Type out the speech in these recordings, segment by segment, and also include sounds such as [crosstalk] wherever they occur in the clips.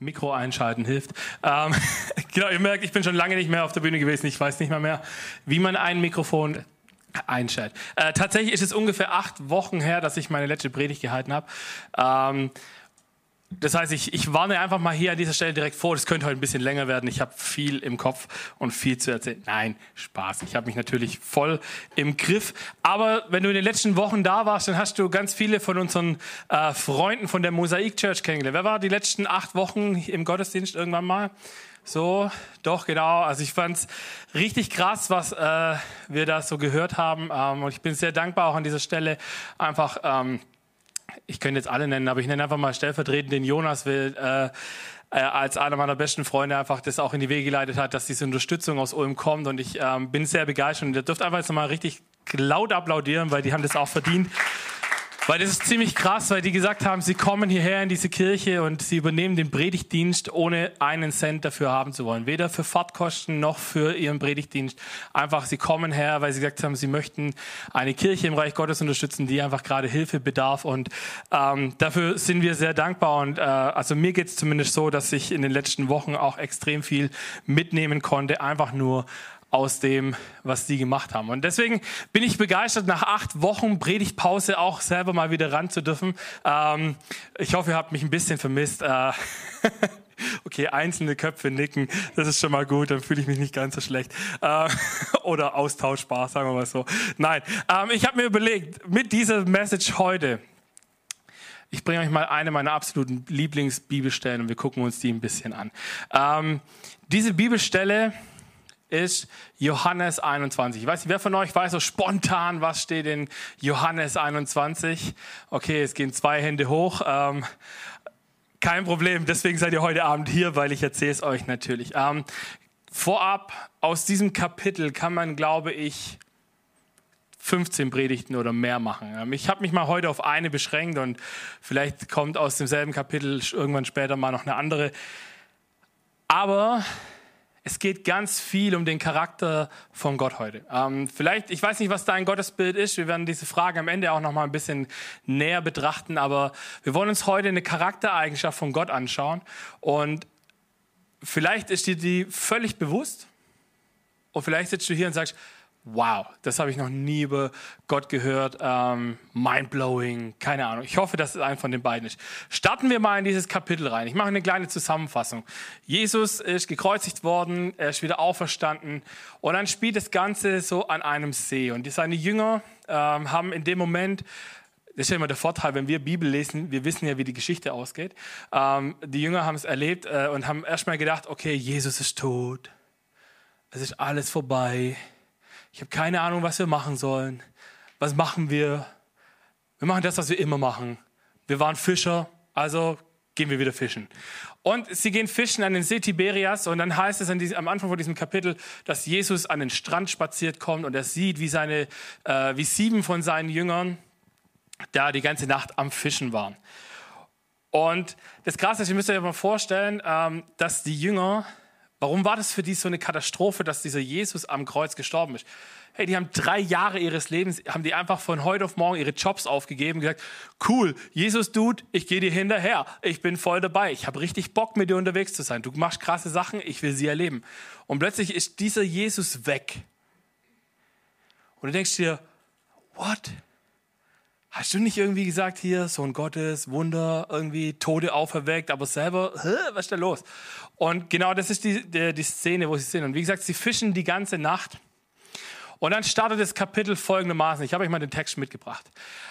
Mikro einschalten hilft. Ähm, [laughs] genau, ihr merkt, ich bin schon lange nicht mehr auf der Bühne gewesen. Ich weiß nicht mal mehr, wie man ein Mikrofon einschaltet. Äh, tatsächlich ist es ungefähr acht Wochen her, dass ich meine letzte Predigt gehalten habe. Ähm, das heißt, ich, ich warne einfach mal hier an dieser Stelle direkt vor, das könnte heute ein bisschen länger werden. Ich habe viel im Kopf und viel zu erzählen. Nein, Spaß. Ich habe mich natürlich voll im Griff. Aber wenn du in den letzten Wochen da warst, dann hast du ganz viele von unseren äh, Freunden von der Mosaik Church kennengelernt. Wer war die letzten acht Wochen im Gottesdienst irgendwann mal? So, doch, genau. Also ich fand's richtig krass, was äh, wir da so gehört haben. Ähm, und ich bin sehr dankbar auch an dieser Stelle einfach. Ähm, ich könnte jetzt alle nennen, aber ich nenne einfach mal stellvertretend den Jonas, will äh, äh, als einer meiner besten Freunde einfach das auch in die Wege geleitet hat, dass diese Unterstützung aus Ulm kommt und ich ähm, bin sehr begeistert und ihr dürft einfach jetzt nochmal richtig laut applaudieren, weil die haben das auch verdient. Weil das ist ziemlich krass, weil die gesagt haben, sie kommen hierher in diese Kirche und sie übernehmen den Predigtdienst, ohne einen Cent dafür haben zu wollen. Weder für Fahrtkosten noch für ihren Predigtdienst. Einfach, sie kommen her, weil sie gesagt haben, sie möchten eine Kirche im Reich Gottes unterstützen, die einfach gerade Hilfe bedarf. Und ähm, dafür sind wir sehr dankbar. Und äh, also mir geht es zumindest so, dass ich in den letzten Wochen auch extrem viel mitnehmen konnte, einfach nur aus dem, was die gemacht haben. Und deswegen bin ich begeistert, nach acht Wochen Predigtpause auch selber mal wieder ran zu dürfen. Ähm, ich hoffe, ihr habt mich ein bisschen vermisst. Äh, [laughs] okay, einzelne Köpfe nicken, das ist schon mal gut, dann fühle ich mich nicht ganz so schlecht. Äh, [laughs] oder austauschbar, sagen wir mal so. Nein, ähm, ich habe mir überlegt, mit dieser Message heute, ich bringe euch mal eine meiner absoluten Lieblingsbibelstellen und wir gucken uns die ein bisschen an. Ähm, diese Bibelstelle ist Johannes 21. Ich weiß nicht, wer von euch weiß so spontan, was steht in Johannes 21? Okay, es gehen zwei Hände hoch. Ähm, kein Problem, deswegen seid ihr heute Abend hier, weil ich erzähle es euch natürlich. Ähm, vorab, aus diesem Kapitel kann man, glaube ich, 15 Predigten oder mehr machen. Ähm, ich habe mich mal heute auf eine beschränkt und vielleicht kommt aus demselben Kapitel irgendwann später mal noch eine andere. Aber es geht ganz viel um den Charakter von Gott heute. Ähm, vielleicht, ich weiß nicht, was dein Gottesbild ist. Wir werden diese Frage am Ende auch noch mal ein bisschen näher betrachten. Aber wir wollen uns heute eine Charaktereigenschaft von Gott anschauen. Und vielleicht ist dir die völlig bewusst. Und vielleicht sitzt du hier und sagst, wow, das habe ich noch nie über Gott gehört, ähm, mindblowing, keine Ahnung. Ich hoffe, dass es ein von den beiden ist. Starten wir mal in dieses Kapitel rein. Ich mache eine kleine Zusammenfassung. Jesus ist gekreuzigt worden, er ist wieder auferstanden und dann spielt das Ganze so an einem See und seine Jünger ähm, haben in dem Moment das ist ja immer der Vorteil, wenn wir Bibel lesen, wir wissen ja, wie die Geschichte ausgeht. Ähm, die Jünger haben es erlebt äh, und haben erstmal gedacht, okay, Jesus ist tot. Es ist alles vorbei ich habe keine Ahnung, was wir machen sollen. Was machen wir? Wir machen das, was wir immer machen. Wir waren Fischer, also gehen wir wieder fischen. Und sie gehen fischen an den See Tiberias und dann heißt es diesem, am Anfang von diesem Kapitel, dass Jesus an den Strand spaziert kommt und er sieht, wie, seine, äh, wie sieben von seinen Jüngern da die ganze Nacht am Fischen waren. Und das Krasse ist, ihr müsst euch mal vorstellen, ähm, dass die Jünger Warum war das für die so eine Katastrophe, dass dieser Jesus am Kreuz gestorben ist? Hey, die haben drei Jahre ihres Lebens, haben die einfach von heute auf morgen ihre Jobs aufgegeben und gesagt, cool, Jesus, Dude, ich gehe dir hinterher, ich bin voll dabei, ich habe richtig Bock, mit dir unterwegs zu sein. Du machst krasse Sachen, ich will sie erleben. Und plötzlich ist dieser Jesus weg. Und du denkst dir, what? Hast du nicht irgendwie gesagt, hier, Sohn Gottes, Wunder, irgendwie Tode auferweckt, aber selber, was ist da los? Und genau das ist die, die, die Szene, wo sie sind. Und wie gesagt, sie fischen die ganze Nacht. Und dann startet das Kapitel folgendermaßen. Ich habe euch mal den Text mitgebracht.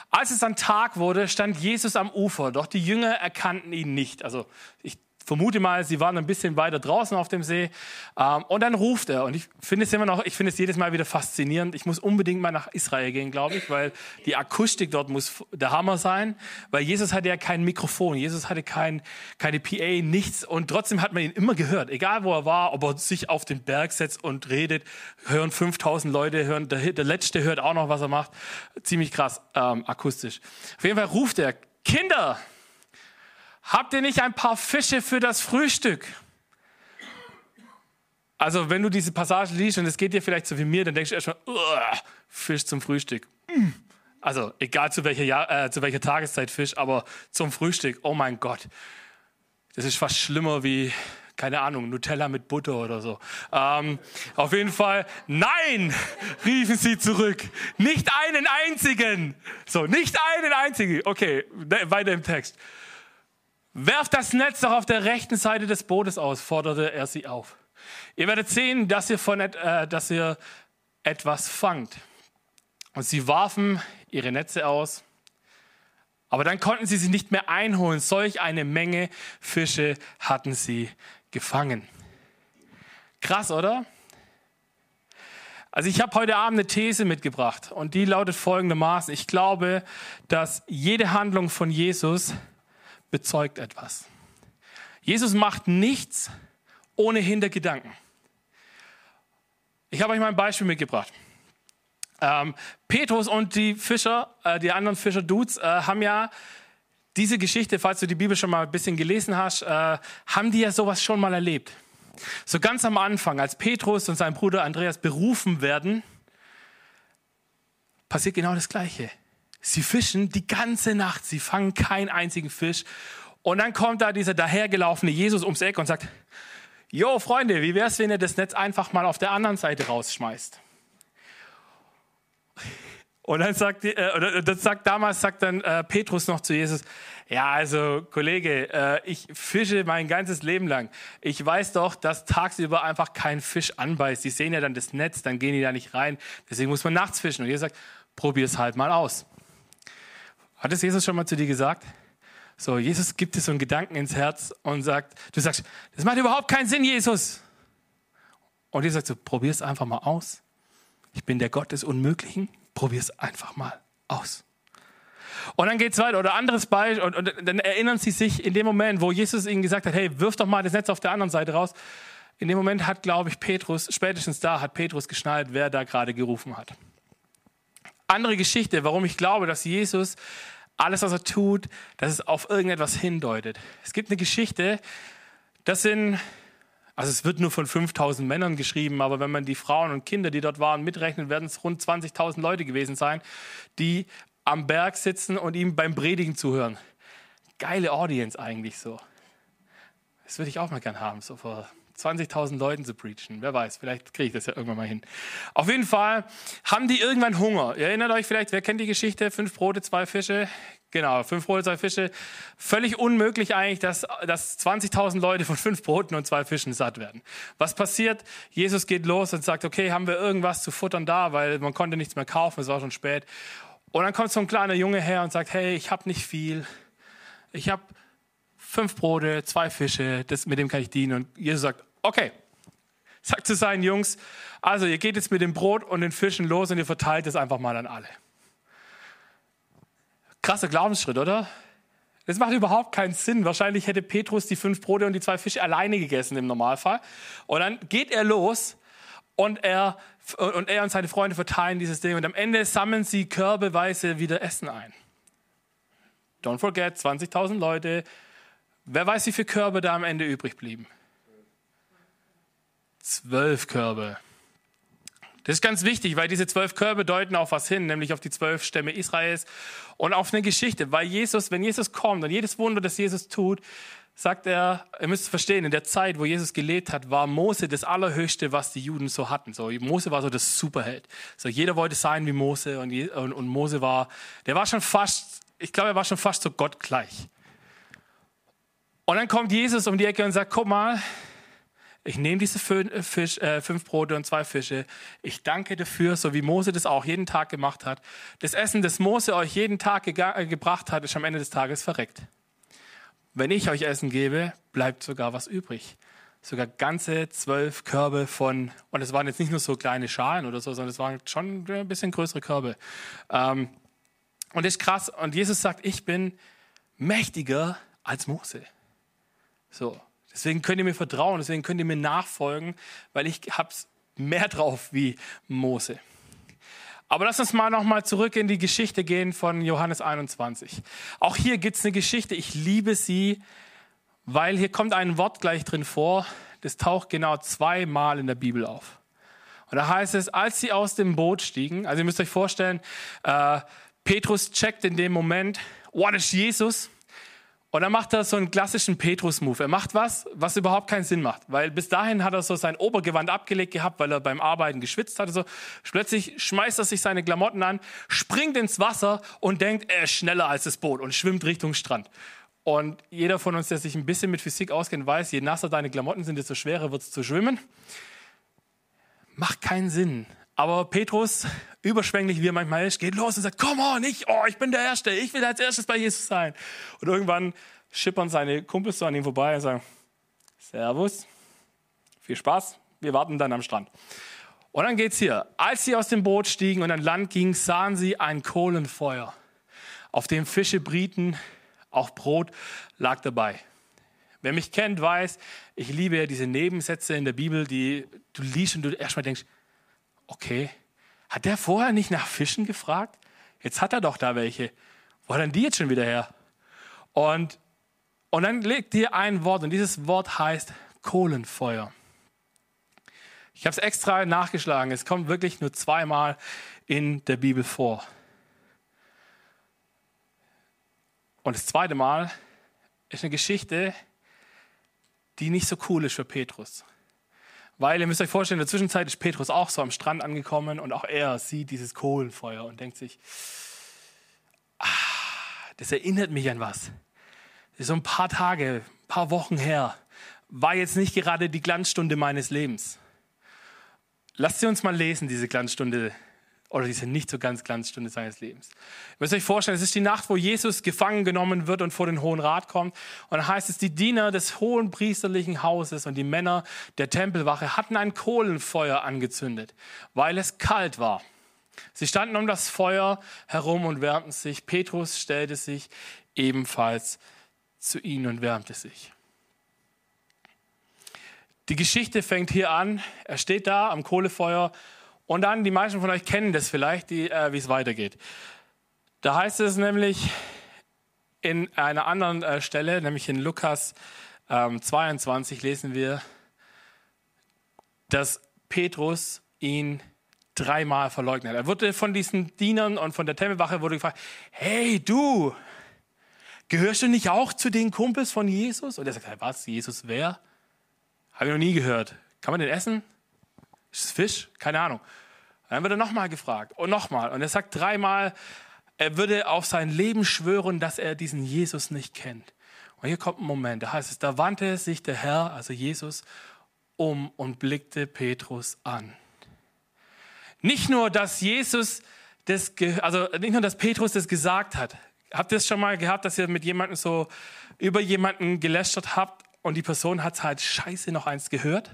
Als es dann Tag wurde, stand Jesus am Ufer, doch die Jünger erkannten ihn nicht. Also ich vermute mal, sie waren ein bisschen weiter draußen auf dem See. Ähm, und dann ruft er. Und ich finde es immer noch, ich finde es jedes Mal wieder faszinierend. Ich muss unbedingt mal nach Israel gehen, glaube ich, weil die Akustik dort muss der Hammer sein. Weil Jesus hatte ja kein Mikrofon. Jesus hatte kein, keine PA, nichts. Und trotzdem hat man ihn immer gehört. Egal wo er war, ob er sich auf den Berg setzt und redet, hören 5000 Leute, hören, der, der Letzte hört auch noch, was er macht. Ziemlich krass ähm, akustisch. Auf jeden Fall ruft er, Kinder, Habt ihr nicht ein paar Fische für das Frühstück? Also, wenn du diese Passage liest und es geht dir vielleicht so wie mir, dann denkst du erstmal, Fisch zum Frühstück. Also, egal zu welcher, äh, zu welcher Tageszeit Fisch, aber zum Frühstück, oh mein Gott. Das ist fast schlimmer wie, keine Ahnung, Nutella mit Butter oder so. Ähm, auf jeden Fall, nein, riefen sie zurück. Nicht einen einzigen. So, nicht einen einzigen. Okay, weiter im Text. Werft das Netz doch auf der rechten Seite des Bootes aus, forderte er sie auf. Ihr werdet sehen, dass ihr, von, äh, dass ihr etwas fangt. Und sie warfen ihre Netze aus aber dann konnten sie sie nicht mehr einholen. Solch eine Menge Fische hatten sie gefangen. Krass, oder? Also ich habe heute Abend eine These mitgebracht und die lautet folgendermaßen. Ich glaube, dass jede Handlung von Jesus bezeugt etwas. Jesus macht nichts ohne Hintergedanken. Ich habe euch mal ein Beispiel mitgebracht. Ähm, Petrus und die Fischer, äh, die anderen Fischer-Dudes, äh, haben ja diese Geschichte, falls du die Bibel schon mal ein bisschen gelesen hast, äh, haben die ja sowas schon mal erlebt. So ganz am Anfang, als Petrus und sein Bruder Andreas berufen werden, passiert genau das Gleiche. Sie fischen die ganze Nacht, sie fangen keinen einzigen Fisch. Und dann kommt da dieser dahergelaufene Jesus ums Eck und sagt, Jo, Freunde, wie wär's, wenn ihr das Netz einfach mal auf der anderen Seite rausschmeißt? Und dann sagt, äh, das sagt damals sagt dann äh, Petrus noch zu Jesus, ja, also Kollege, äh, ich fische mein ganzes Leben lang. Ich weiß doch, dass tagsüber einfach kein Fisch anbeißt. Die sehen ja dann das Netz, dann gehen die da nicht rein. Deswegen muss man nachts fischen. Und Jesus sagt, probier es halt mal aus. Hat es Jesus schon mal zu dir gesagt? So, Jesus gibt dir so einen Gedanken ins Herz und sagt, du sagst, das macht überhaupt keinen Sinn, Jesus. Und Jesus sagt so, probier es einfach mal aus. Ich bin der Gott des Unmöglichen. Probier es einfach mal aus. Und dann geht es weiter. Oder anderes Beispiel. Und, und, dann erinnern sie sich in dem Moment, wo Jesus ihnen gesagt hat, hey, wirf doch mal das Netz auf der anderen Seite raus. In dem Moment hat, glaube ich, Petrus, spätestens da hat Petrus geschnallt, wer da gerade gerufen hat. Andere Geschichte, warum ich glaube, dass Jesus alles, was er tut, dass es auf irgendetwas hindeutet. Es gibt eine Geschichte, das sind also es wird nur von 5000 Männern geschrieben, aber wenn man die Frauen und Kinder, die dort waren, mitrechnet, werden es rund 20.000 Leute gewesen sein, die am Berg sitzen und ihm beim Predigen zuhören. Geile Audience eigentlich so. Das würde ich auch mal gern haben, so vor 20.000 Leuten zu preachen. Wer weiß, vielleicht kriege ich das ja irgendwann mal hin. Auf jeden Fall haben die irgendwann Hunger. Ihr erinnert euch vielleicht, wer kennt die Geschichte? Fünf Brote, zwei Fische. Genau, fünf Brote, zwei Fische. Völlig unmöglich eigentlich, dass, dass 20.000 Leute von fünf Broten und zwei Fischen satt werden. Was passiert? Jesus geht los und sagt, okay, haben wir irgendwas zu futtern da, weil man konnte nichts mehr kaufen, es war schon spät. Und dann kommt so ein kleiner Junge her und sagt, hey, ich habe nicht viel. Ich habe fünf Brote, zwei Fische, das, mit dem kann ich dienen. Und Jesus sagt, okay, sagt zu seinen Jungs, also ihr geht jetzt mit dem Brot und den Fischen los und ihr verteilt es einfach mal an alle. Krasser Glaubensschritt, oder? Das macht überhaupt keinen Sinn. Wahrscheinlich hätte Petrus die fünf Brote und die zwei Fische alleine gegessen im Normalfall. Und dann geht er los und er, und er und seine Freunde verteilen dieses Ding. Und am Ende sammeln sie körbeweise wieder Essen ein. Don't forget, 20.000 Leute. Wer weiß, wie viele Körbe da am Ende übrig blieben? Zwölf Körbe. Das ist ganz wichtig, weil diese zwölf Körbe deuten auf was hin, nämlich auf die zwölf Stämme Israels und auf eine Geschichte. Weil Jesus, wenn Jesus kommt und jedes Wunder, das Jesus tut, sagt er, ihr müsst verstehen, in der Zeit, wo Jesus gelebt hat, war Mose das Allerhöchste, was die Juden so hatten. So, Mose war so das Superheld. So, jeder wollte sein wie Mose und, und, und Mose war, der war schon fast, ich glaube, er war schon fast so Gott gleich. Und dann kommt Jesus um die Ecke und sagt, guck mal, ich nehme diese fünf, Fisch, äh, fünf Brote und zwei Fische. Ich danke dafür, so wie Mose das auch jeden Tag gemacht hat. Das Essen, das Mose euch jeden Tag ge äh, gebracht hat, ist am Ende des Tages verreckt. Wenn ich euch Essen gebe, bleibt sogar was übrig. Sogar ganze zwölf Körbe von, und es waren jetzt nicht nur so kleine Schalen oder so, sondern es waren schon ein bisschen größere Körbe. Ähm, und das ist krass. Und Jesus sagt, ich bin mächtiger als Mose. So. Deswegen könnt ihr mir vertrauen, deswegen könnt ihr mir nachfolgen, weil ich hab's mehr drauf wie Mose. Aber lass uns mal nochmal zurück in die Geschichte gehen von Johannes 21. Auch hier gibt's eine Geschichte. Ich liebe sie, weil hier kommt ein Wort gleich drin vor. Das taucht genau zweimal in der Bibel auf. Und da heißt es, als sie aus dem Boot stiegen, also ihr müsst euch vorstellen, äh, Petrus checkt in dem Moment, what is Jesus? Und dann macht er so einen klassischen Petrus-Move. Er macht was, was überhaupt keinen Sinn macht. Weil bis dahin hat er so sein Obergewand abgelegt gehabt, weil er beim Arbeiten geschwitzt hatte. So. Plötzlich schmeißt er sich seine Klamotten an, springt ins Wasser und denkt, er ist schneller als das Boot und schwimmt Richtung Strand. Und jeder von uns, der sich ein bisschen mit Physik auskennt, weiß, je nasser deine Klamotten sind, desto schwerer wird es zu schwimmen. Macht keinen Sinn. Aber Petrus, überschwänglich wie er manchmal ist, geht los und sagt, komm on, ich, oh, ich bin der Erste, ich will als erstes bei Jesus sein. Und irgendwann schippern seine Kumpels so an ihm vorbei und sagen, Servus, viel Spaß, wir warten dann am Strand. Und dann geht's hier. Als sie aus dem Boot stiegen und an Land gingen, sahen sie ein Kohlenfeuer, auf dem Fische brieten, auch Brot lag dabei. Wer mich kennt, weiß, ich liebe ja diese Nebensätze in der Bibel, die du liest und du erstmal denkst, okay, hat der vorher nicht nach Fischen gefragt? Jetzt hat er doch da welche. Wo hat denn die jetzt schon wieder her? Und, und dann legt hier ein Wort und dieses Wort heißt Kohlenfeuer. Ich habe es extra nachgeschlagen. Es kommt wirklich nur zweimal in der Bibel vor. Und das zweite Mal ist eine Geschichte, die nicht so cool ist für Petrus. Weil ihr müsst euch vorstellen, in der Zwischenzeit ist Petrus auch so am Strand angekommen und auch er sieht dieses Kohlenfeuer und denkt sich, ah, das erinnert mich an was. Das ist so ein paar Tage, ein paar Wochen her. War jetzt nicht gerade die Glanzstunde meines Lebens. Lasst sie uns mal lesen, diese Glanzstunde oder diese nicht so ganz Glanzstunde seines Lebens. Ihr müsst euch vorstellen, es ist die Nacht, wo Jesus gefangen genommen wird und vor den Hohen Rat kommt. Und dann heißt es, die Diener des hohen priesterlichen Hauses und die Männer der Tempelwache hatten ein Kohlenfeuer angezündet, weil es kalt war. Sie standen um das Feuer herum und wärmten sich. Petrus stellte sich ebenfalls zu ihnen und wärmte sich. Die Geschichte fängt hier an. Er steht da am Kohlefeuer und dann, die meisten von euch kennen das vielleicht, äh, wie es weitergeht. Da heißt es nämlich in einer anderen äh, Stelle, nämlich in Lukas ähm, 22, lesen wir, dass Petrus ihn dreimal verleugnet. Er wurde von diesen Dienern und von der Tempelwache wurde gefragt, hey du, gehörst du nicht auch zu den Kumpels von Jesus? Und er sagt, was, Jesus wer? Habe ich noch nie gehört. Kann man den essen? Ist es Fisch? Keine Ahnung. Dann wird er nochmal gefragt und nochmal. Und er sagt dreimal, er würde auf sein Leben schwören, dass er diesen Jesus nicht kennt. Und hier kommt ein Moment, da heißt es, da wandte sich der Herr, also Jesus, um und blickte Petrus an. Nicht nur, dass Jesus das, also nicht nur, dass Petrus das gesagt hat. Habt ihr es schon mal gehabt, dass ihr mit jemandem so über jemanden gelästert habt und die Person hat halt scheiße noch eins gehört?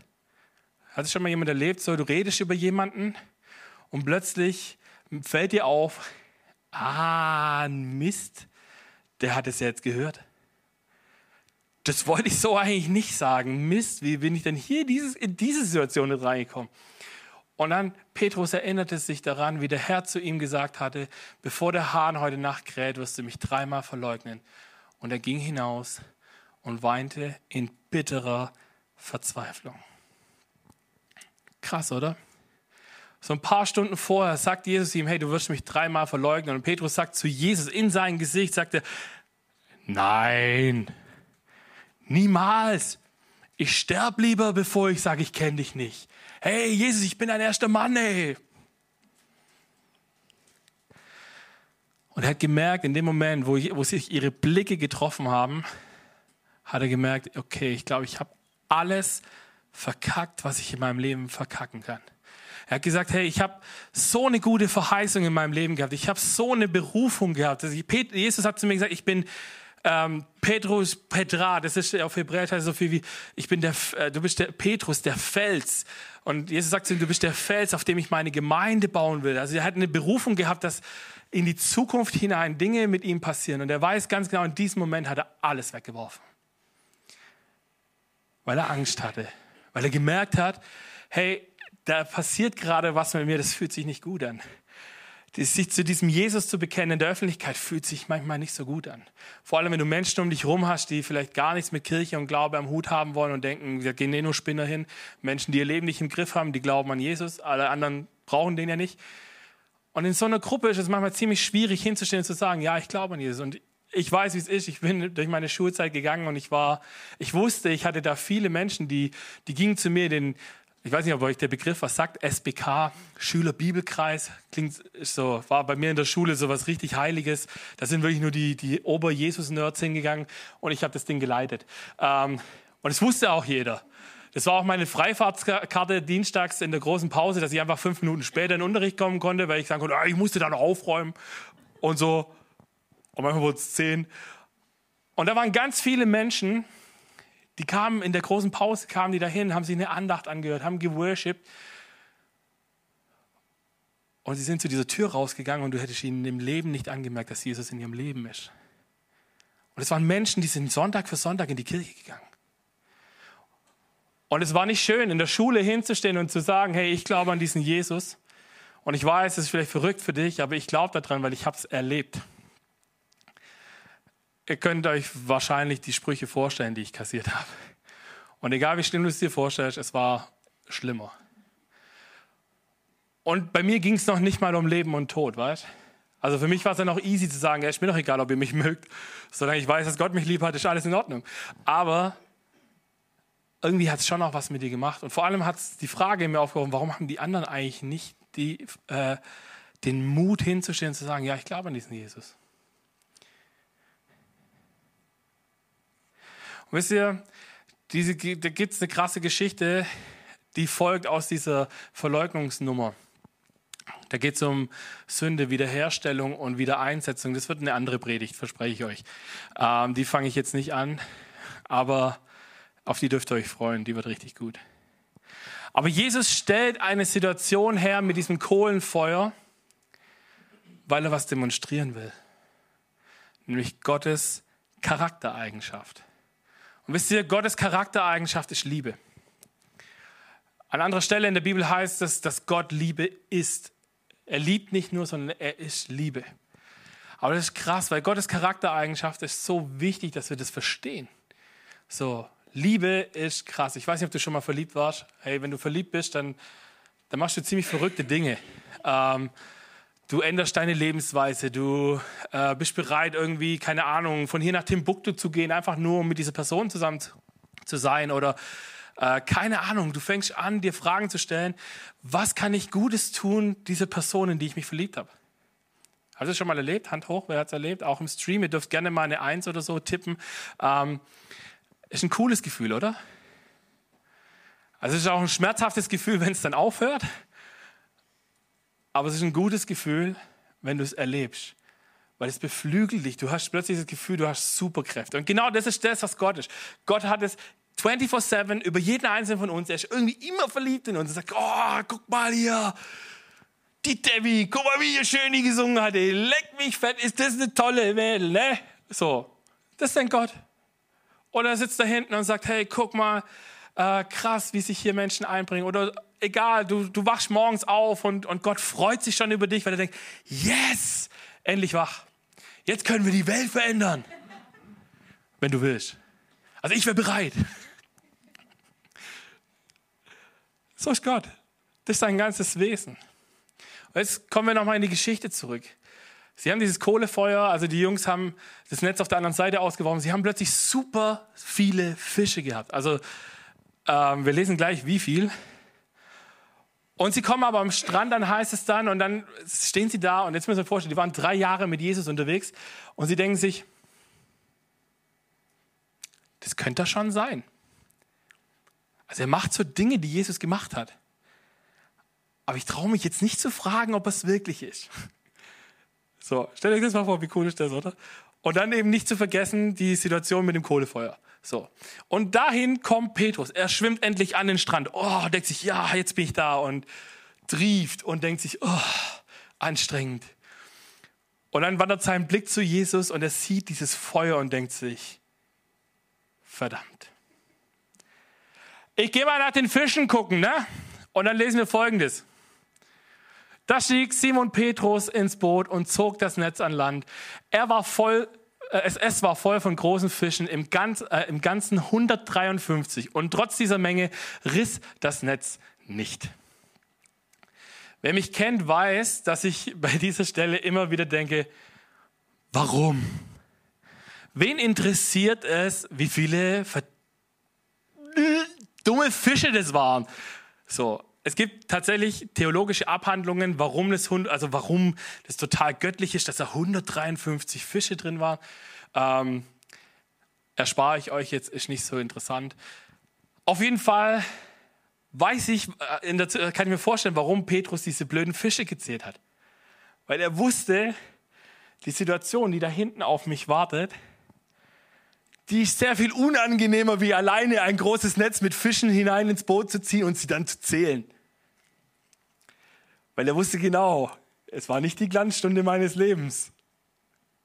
Hat es schon mal jemand erlebt, so du redest über jemanden und plötzlich fällt dir auf, ah, Mist, der hat es ja jetzt gehört. Das wollte ich so eigentlich nicht sagen. Mist, wie bin ich denn hier dieses, in diese Situation reingekommen? Und dann Petrus erinnerte sich daran, wie der Herr zu ihm gesagt hatte, bevor der Hahn heute Nacht kräht, wirst du mich dreimal verleugnen. Und er ging hinaus und weinte in bitterer Verzweiflung. Krass, oder? So ein paar Stunden vorher sagt Jesus ihm, hey, du wirst mich dreimal verleugnen. Und Petrus sagt zu Jesus in sein Gesicht, sagt er, nein, niemals. Ich sterb lieber, bevor ich sage, ich kenne dich nicht. Hey, Jesus, ich bin dein erster Mann, ey. Und er hat gemerkt, in dem Moment, wo, wo sich ihre Blicke getroffen haben, hat er gemerkt, okay, ich glaube, ich habe alles verkackt, was ich in meinem Leben verkacken kann. Er hat gesagt, hey, ich habe so eine gute Verheißung in meinem Leben gehabt. Ich habe so eine Berufung gehabt. Also Jesus hat zu mir gesagt, ich bin ähm, Petrus Petra. Das ist auf Hebräisch heißt so viel wie, ich bin der, äh, du bist der Petrus, der Fels. Und Jesus sagt zu ihm, du bist der Fels, auf dem ich meine Gemeinde bauen will. Also er hat eine Berufung gehabt, dass in die Zukunft hinein Dinge mit ihm passieren. Und er weiß ganz genau, in diesem Moment hat er alles weggeworfen. Weil er Angst hatte. Weil er gemerkt hat, hey, da passiert gerade was mit mir, das fühlt sich nicht gut an. Sich zu diesem Jesus zu bekennen in der Öffentlichkeit fühlt sich manchmal nicht so gut an. Vor allem, wenn du Menschen um dich herum hast, die vielleicht gar nichts mit Kirche und Glaube am Hut haben wollen und denken, wir gehen eh nur Spinner hin. Menschen, die ihr Leben nicht im Griff haben, die glauben an Jesus. Alle anderen brauchen den ja nicht. Und in so einer Gruppe ist es manchmal ziemlich schwierig hinzustehen und zu sagen, ja, ich glaube an Jesus. Und ich weiß, wie es ist. Ich bin durch meine Schulzeit gegangen und ich war, ich wusste, ich hatte da viele Menschen, die, die gingen zu mir, den, ich weiß nicht, ob euch der Begriff was sagt, SBK, Schülerbibelkreis, klingt so, war bei mir in der Schule so was richtig Heiliges. Da sind wirklich nur die, die Ober-Jesus-Nerds hingegangen und ich habe das Ding geleitet. Ähm, und es wusste auch jeder. Das war auch meine Freifahrtskarte dienstags in der großen Pause, dass ich einfach fünf Minuten später in den Unterricht kommen konnte, weil ich sagen konnte, ah, ich musste da noch aufräumen und so. Und manchmal wurde es zehn. Und da waren ganz viele Menschen, die kamen in der großen Pause, kamen die dahin, haben sich eine Andacht angehört, haben geworshipped. Und sie sind zu dieser Tür rausgegangen und du hättest ihnen im Leben nicht angemerkt, dass Jesus in ihrem Leben ist. Und es waren Menschen, die sind Sonntag für Sonntag in die Kirche gegangen. Und es war nicht schön, in der Schule hinzustehen und zu sagen, hey, ich glaube an diesen Jesus. Und ich weiß, es ist vielleicht verrückt für dich, aber ich glaube daran, weil ich habe es erlebt. Ihr könnt euch wahrscheinlich die Sprüche vorstellen, die ich kassiert habe. Und egal wie schlimm du es dir vorstellst, es war schlimmer. Und bei mir ging es noch nicht mal um Leben und Tod, weißt Also für mich war es dann auch easy zu sagen, ja, ist mir doch egal, ob ihr mich mögt. Solange ich weiß, dass Gott mich lieb hat, ist alles in Ordnung. Aber irgendwie hat es schon auch was mit dir gemacht. Und vor allem hat es die Frage in mir aufgeworfen, warum haben die anderen eigentlich nicht die, äh, den Mut hinzustehen und zu sagen, ja, ich glaube an diesen Jesus. Und wisst ihr, diese, da gibt es eine krasse Geschichte, die folgt aus dieser Verleugnungsnummer. Da geht es um Sünde, Wiederherstellung und Wiedereinsetzung. Das wird eine andere Predigt, verspreche ich euch. Ähm, die fange ich jetzt nicht an, aber auf die dürft ihr euch freuen, die wird richtig gut. Aber Jesus stellt eine Situation her mit diesem Kohlenfeuer, weil er was demonstrieren will. Nämlich Gottes Charaktereigenschaft. Und wisst ihr, Gottes Charaktereigenschaft ist Liebe. An anderer Stelle in der Bibel heißt es, dass Gott Liebe ist. Er liebt nicht nur, sondern er ist Liebe. Aber das ist krass, weil Gottes Charaktereigenschaft ist so wichtig, dass wir das verstehen. So, Liebe ist krass. Ich weiß nicht, ob du schon mal verliebt warst. Hey, wenn du verliebt bist, dann, dann machst du ziemlich verrückte Dinge. Ähm, du änderst deine Lebensweise. Du äh, bist bereit, irgendwie, keine Ahnung, von hier nach Timbuktu zu gehen, einfach nur, um mit dieser Person zusammen zu sein. Oder äh, keine Ahnung, du fängst an, dir Fragen zu stellen, was kann ich Gutes tun, diese Person, in die ich mich verliebt habe? Hast du das schon mal erlebt? Hand hoch, wer hat es erlebt? Auch im Stream, ihr dürft gerne mal eine Eins oder so tippen. Ähm, ist ein cooles Gefühl, oder? Also es ist auch ein schmerzhaftes Gefühl, wenn es dann aufhört. Aber es ist ein gutes Gefühl, wenn du es erlebst. Weil es beflügelt dich. Du hast plötzlich das Gefühl, du hast Superkräfte. Und genau das ist das, was Gott ist. Gott hat es 24-7 über jeden einzelnen von uns. Er ist irgendwie immer verliebt in uns. Er sagt, oh, guck mal hier. Die Debbie, guck mal, wie schön die gesungen hat. Ey. Leck mich fett, ist das eine tolle Mädel, ne? So, das ist dein Gott. Oder er sitzt da hinten und sagt, hey, guck mal, äh, krass, wie sich hier Menschen einbringen. Oder egal, du, du wachst morgens auf und, und Gott freut sich schon über dich, weil er denkt, yes, endlich wach. Jetzt können wir die Welt verändern. Wenn du willst. Also ich wäre bereit. So ist Gott. Das ist sein ganzes Wesen. Und jetzt kommen wir nochmal in die Geschichte zurück. Sie haben dieses Kohlefeuer, also die Jungs haben das Netz auf der anderen Seite ausgeworfen. Sie haben plötzlich super viele Fische gehabt. Also ähm, wir lesen gleich, wie viel. Und sie kommen aber am Strand, dann heißt es dann, und dann stehen sie da, und jetzt müssen wir uns vorstellen, die waren drei Jahre mit Jesus unterwegs, und sie denken sich, das könnte doch schon sein. Also er macht so Dinge, die Jesus gemacht hat. Aber ich traue mich jetzt nicht zu fragen, ob es wirklich ist. So, stellt euch das mal vor, wie cool ist das, oder? Und dann eben nicht zu vergessen die Situation mit dem Kohlefeuer. So. Und dahin kommt Petrus. Er schwimmt endlich an den Strand. Oh, denkt sich, ja, jetzt bin ich da und trieft und denkt sich, oh, anstrengend. Und dann wandert sein Blick zu Jesus und er sieht dieses Feuer und denkt sich, verdammt. Ich gehe mal nach den Fischen gucken, ne? Und dann lesen wir Folgendes. Da stieg Simon Petrus ins Boot und zog das Netz an Land. Er war voll, es, es war voll von großen Fischen, im, ganz, äh, im Ganzen 153. Und trotz dieser Menge riss das Netz nicht. Wer mich kennt, weiß, dass ich [laughs] bei dieser Stelle immer wieder denke, warum? Wen interessiert es, wie viele [laughs] dumme Fische das waren? So, es gibt tatsächlich theologische Abhandlungen, warum das, also warum das total göttlich ist, dass da 153 Fische drin waren. Ähm, erspare ich euch jetzt, ist nicht so interessant. Auf jeden Fall weiß ich, äh, der, kann ich mir vorstellen, warum Petrus diese blöden Fische gezählt hat. Weil er wusste, die Situation, die da hinten auf mich wartet, die ist sehr viel unangenehmer, wie alleine ein großes Netz mit Fischen hinein ins Boot zu ziehen und sie dann zu zählen. Weil er wusste genau, es war nicht die Glanzstunde meines Lebens.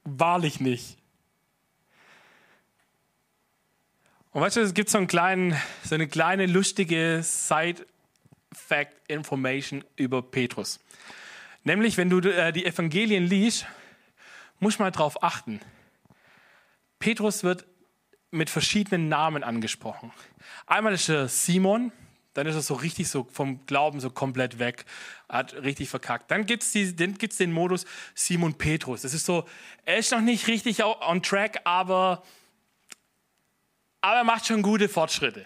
Wahrlich nicht. Und weißt du, es gibt so, einen kleinen, so eine kleine lustige Side-Fact-Information über Petrus. Nämlich, wenn du äh, die Evangelien liest, musst du mal darauf achten. Petrus wird mit verschiedenen Namen angesprochen. Einmal ist er Simon, dann ist er so richtig so vom Glauben so komplett weg, hat richtig verkackt. Dann gibt es den, Modus Simon Petrus. Das ist so, er ist noch nicht richtig on track, aber, aber er macht schon gute Fortschritte.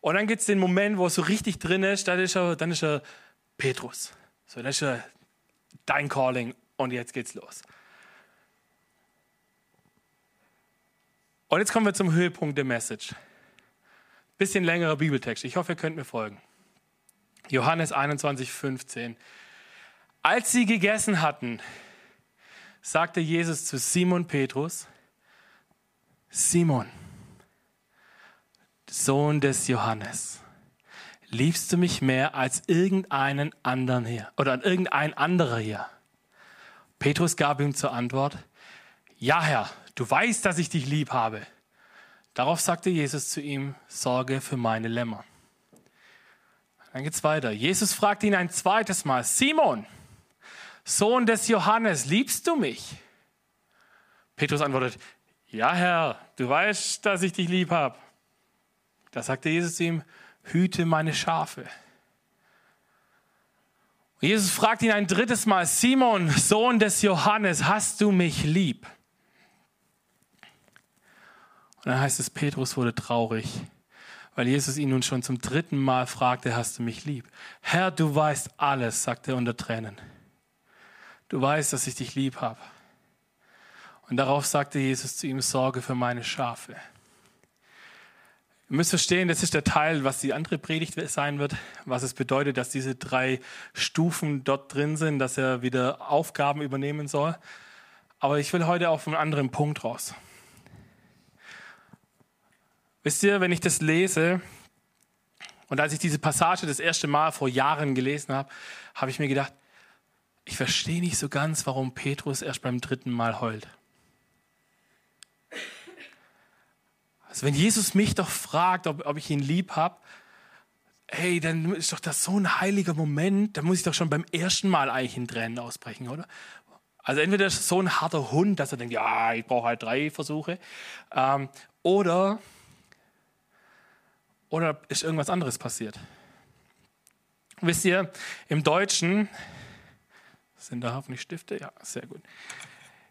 Und dann gibt es den Moment, wo er so richtig drin ist, dann ist er, dann ist er Petrus. So, dann ist er dein Calling und jetzt geht's los. Und jetzt kommen wir zum Höhepunkt der Message. Bisschen längerer Bibeltext. Ich hoffe, ihr könnt mir folgen. Johannes 21, 15. Als sie gegessen hatten, sagte Jesus zu Simon Petrus, Simon, Sohn des Johannes, liebst du mich mehr als irgendeinen anderen hier oder irgendein anderer hier? Petrus gab ihm zur Antwort, ja Herr, du weißt, dass ich dich lieb habe. Darauf sagte Jesus zu ihm, Sorge für meine Lämmer. Dann geht's weiter. Jesus fragt ihn ein zweites Mal, Simon, Sohn des Johannes, liebst du mich? Petrus antwortet, ja Herr, du weißt, dass ich dich lieb habe. Da sagte Jesus zu ihm, hüte meine Schafe. Und Jesus fragt ihn ein drittes Mal, Simon, Sohn des Johannes, hast du mich lieb? Und dann heißt es, Petrus wurde traurig, weil Jesus ihn nun schon zum dritten Mal fragte, hast du mich lieb? Herr, du weißt alles, sagte er unter Tränen. Du weißt, dass ich dich lieb habe. Und darauf sagte Jesus zu ihm, Sorge für meine Schafe. Ihr müsst verstehen, das ist der Teil, was die andere Predigt sein wird, was es bedeutet, dass diese drei Stufen dort drin sind, dass er wieder Aufgaben übernehmen soll. Aber ich will heute auf einen anderen Punkt raus. Wisst ihr, wenn ich das lese und als ich diese Passage das erste Mal vor Jahren gelesen habe, habe ich mir gedacht, ich verstehe nicht so ganz, warum Petrus erst beim dritten Mal heult. Also wenn Jesus mich doch fragt, ob, ob ich ihn lieb habe, hey, dann ist doch das so ein heiliger Moment, da muss ich doch schon beim ersten Mal eigentlich in Tränen ausbrechen, oder? Also entweder ist es so ein harter Hund, dass er denkt, ja, ich brauche halt drei Versuche, ähm, oder oder ist irgendwas anderes passiert? Wisst ihr, im Deutschen, sind da hoffentlich Stifte? Ja, sehr gut.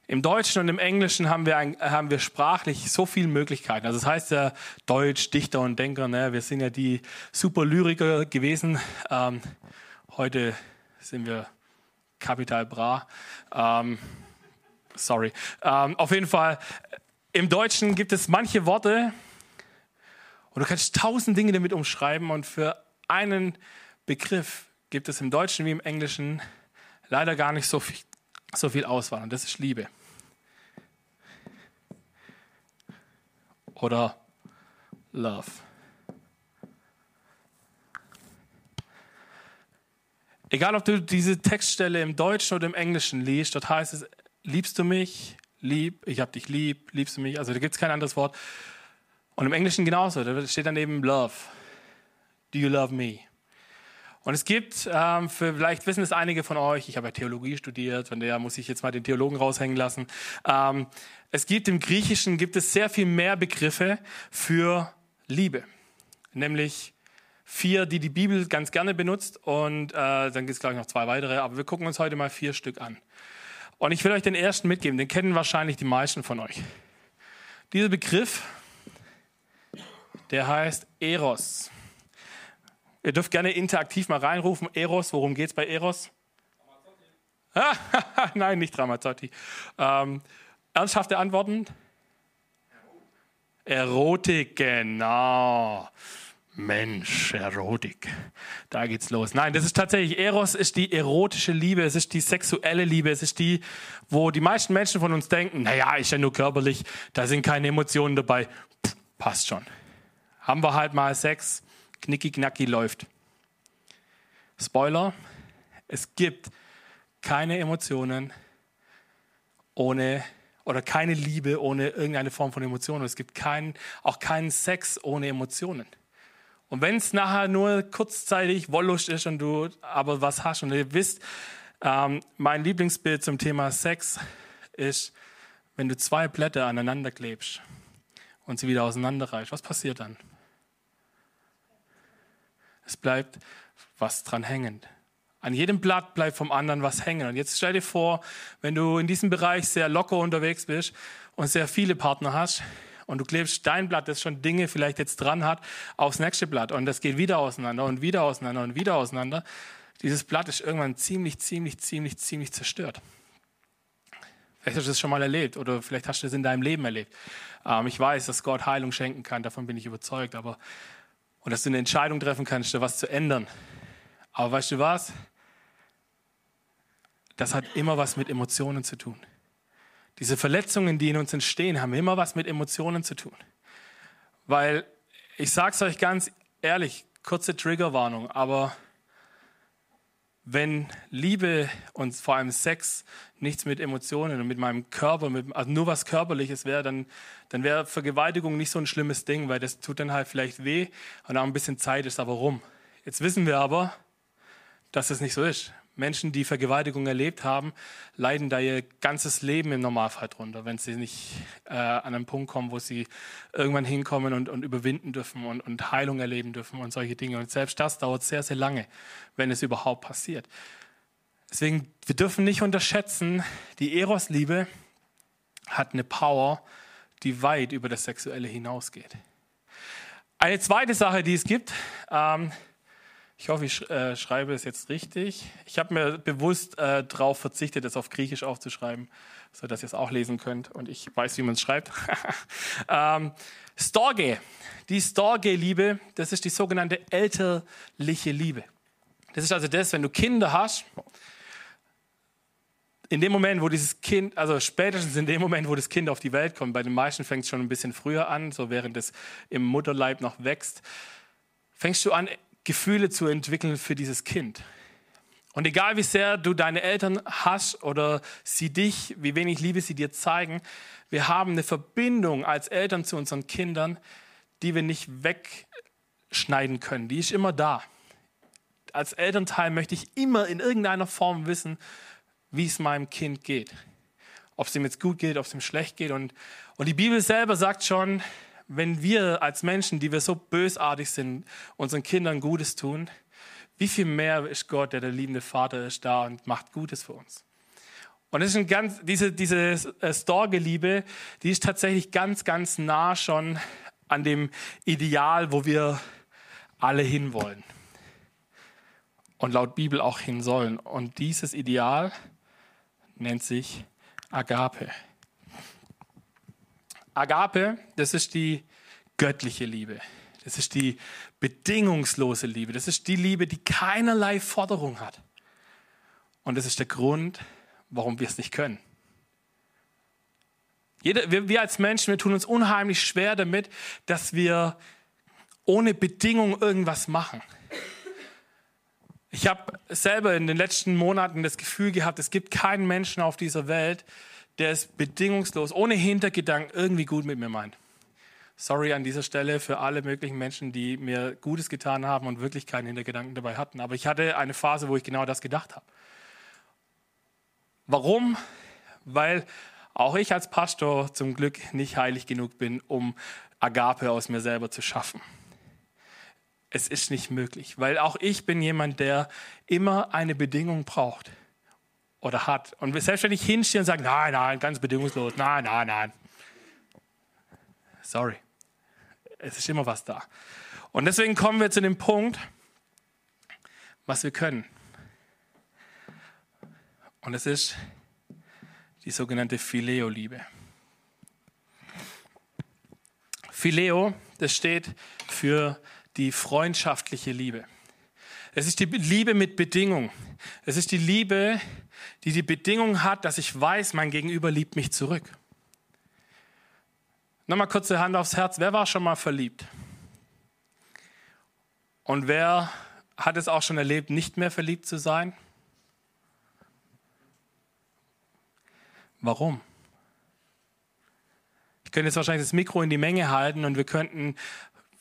Im Deutschen und im Englischen haben wir, ein, haben wir sprachlich so viele Möglichkeiten. Also das heißt ja Deutsch, Dichter und Denker. Ne? Wir sind ja die super Lyriker gewesen. Ähm, heute sind wir Kapital Bra. Ähm, sorry. Ähm, auf jeden Fall, im Deutschen gibt es manche Worte, und du kannst tausend Dinge damit umschreiben und für einen Begriff gibt es im Deutschen wie im Englischen leider gar nicht so viel, so viel Auswahl. Und das ist Liebe. Oder Love. Egal, ob du diese Textstelle im Deutschen oder im Englischen liest, dort heißt es, liebst du mich? Lieb, ich hab dich lieb, liebst du mich? Also da gibt es kein anderes Wort. Und im Englischen genauso, da steht daneben Love. Do you love me? Und es gibt, ähm, vielleicht wissen es einige von euch, ich habe ja Theologie studiert, von der muss ich jetzt mal den Theologen raushängen lassen. Ähm, es gibt im Griechischen gibt es sehr viel mehr Begriffe für Liebe, nämlich vier, die die Bibel ganz gerne benutzt und äh, dann gibt es glaube ich noch zwei weitere, aber wir gucken uns heute mal vier Stück an. Und ich will euch den ersten mitgeben, den kennen wahrscheinlich die meisten von euch. Dieser Begriff, der heißt Eros. Ihr dürft gerne interaktiv mal reinrufen. Eros, worum geht es bei Eros? [laughs] Nein, nicht Ramazzotti. Ähm, ernsthafte Antworten? Erotik, genau. Mensch, Erotik. Da geht's los. Nein, das ist tatsächlich, Eros ist die erotische Liebe, es ist die sexuelle Liebe, es ist die, wo die meisten Menschen von uns denken, naja, ist ja nur körperlich, da sind keine Emotionen dabei. Pff, passt schon. Haben wir halt mal Sex, knicki knacki läuft. Spoiler, es gibt keine Emotionen ohne oder keine Liebe ohne irgendeine Form von Emotionen. Es gibt keinen, auch keinen Sex ohne Emotionen. Und wenn es nachher nur kurzzeitig Wollust ist und du aber was hast und ihr wisst, ähm, mein Lieblingsbild zum Thema Sex ist, wenn du zwei Blätter aneinander klebst und sie wieder auseinanderreißt, was passiert dann? Es bleibt was dran hängen. An jedem Blatt bleibt vom anderen was hängen. Und jetzt stell dir vor, wenn du in diesem Bereich sehr locker unterwegs bist und sehr viele Partner hast und du klebst dein Blatt, das schon Dinge vielleicht jetzt dran hat, aufs nächste Blatt und das geht wieder auseinander und wieder auseinander und wieder auseinander. Dieses Blatt ist irgendwann ziemlich, ziemlich, ziemlich, ziemlich zerstört. Vielleicht hast du das schon mal erlebt oder vielleicht hast du es in deinem Leben erlebt. Ähm, ich weiß, dass Gott Heilung schenken kann, davon bin ich überzeugt, aber und dass du eine Entscheidung treffen kannst, da was zu ändern. Aber weißt du was? Das hat immer was mit Emotionen zu tun. Diese Verletzungen, die in uns entstehen, haben immer was mit Emotionen zu tun. Weil, ich sage es euch ganz ehrlich, kurze Triggerwarnung, aber wenn Liebe und vor allem Sex nichts mit Emotionen und mit meinem Körper, mit, also nur was Körperliches wäre, dann, dann wäre Vergewaltigung nicht so ein schlimmes Ding, weil das tut dann halt vielleicht weh und auch ein bisschen Zeit ist aber rum. Jetzt wissen wir aber, dass es das nicht so ist. Menschen, die Vergewaltigung erlebt haben, leiden da ihr ganzes Leben im Normalfall drunter, wenn sie nicht äh, an einen Punkt kommen, wo sie irgendwann hinkommen und, und überwinden dürfen und, und Heilung erleben dürfen und solche Dinge. Und selbst das dauert sehr, sehr lange, wenn es überhaupt passiert. Deswegen, wir dürfen nicht unterschätzen, die Eros-Liebe hat eine Power, die weit über das Sexuelle hinausgeht. Eine zweite Sache, die es gibt, ähm, ich hoffe, ich äh, schreibe es jetzt richtig. Ich habe mir bewusst äh, darauf verzichtet, es auf Griechisch aufzuschreiben, sodass ihr es auch lesen könnt und ich weiß, wie man es schreibt. [laughs] ähm, Storge, die Storge-Liebe, das ist die sogenannte elterliche Liebe. Das ist also das, wenn du Kinder hast, in dem Moment, wo dieses Kind, also spätestens in dem Moment, wo das Kind auf die Welt kommt, bei den meisten fängt es schon ein bisschen früher an, so während es im Mutterleib noch wächst, fängst du an, Gefühle zu entwickeln für dieses Kind. Und egal wie sehr du deine Eltern hast oder sie dich, wie wenig Liebe sie dir zeigen, wir haben eine Verbindung als Eltern zu unseren Kindern, die wir nicht wegschneiden können. Die ist immer da. Als Elternteil möchte ich immer in irgendeiner Form wissen, wie es meinem Kind geht. Ob es ihm jetzt gut geht, ob es ihm schlecht geht. Und, und die Bibel selber sagt schon, wenn wir als Menschen, die wir so bösartig sind, unseren Kindern Gutes tun, wie viel mehr ist Gott, der der liebende Vater ist, da und macht Gutes für uns. Und das ist ein ganz, diese, diese äh, Storge-Liebe, die ist tatsächlich ganz, ganz nah schon an dem Ideal, wo wir alle hinwollen. Und laut Bibel auch hin sollen. Und dieses Ideal nennt sich Agape. Agape, das ist die göttliche Liebe. Das ist die bedingungslose Liebe. Das ist die Liebe, die keinerlei Forderung hat. Und das ist der Grund, warum wir es nicht können. Jeder, wir, wir als Menschen, wir tun uns unheimlich schwer damit, dass wir ohne Bedingung irgendwas machen. Ich habe selber in den letzten Monaten das Gefühl gehabt, es gibt keinen Menschen auf dieser Welt, der es bedingungslos, ohne Hintergedanken irgendwie gut mit mir meint. Sorry an dieser Stelle für alle möglichen Menschen, die mir Gutes getan haben und wirklich keinen Hintergedanken dabei hatten. Aber ich hatte eine Phase, wo ich genau das gedacht habe. Warum? Weil auch ich als Pastor zum Glück nicht heilig genug bin, um Agape aus mir selber zu schaffen. Es ist nicht möglich, weil auch ich bin jemand, der immer eine Bedingung braucht oder hat. Und wir selbstständig hinstehen und sagen, nein, nein, ganz bedingungslos, nein, nein, nein. Sorry. Es ist immer was da. Und deswegen kommen wir zu dem Punkt, was wir können. Und es ist die sogenannte Phileo-Liebe. Phileo, das steht für die freundschaftliche Liebe. Es ist die Liebe mit Bedingung. Es ist die Liebe, die die Bedingung hat, dass ich weiß, mein Gegenüber liebt mich zurück. Nochmal kurze Hand aufs Herz. Wer war schon mal verliebt? Und wer hat es auch schon erlebt, nicht mehr verliebt zu sein? Warum? Ich könnte jetzt wahrscheinlich das Mikro in die Menge halten und wir könnten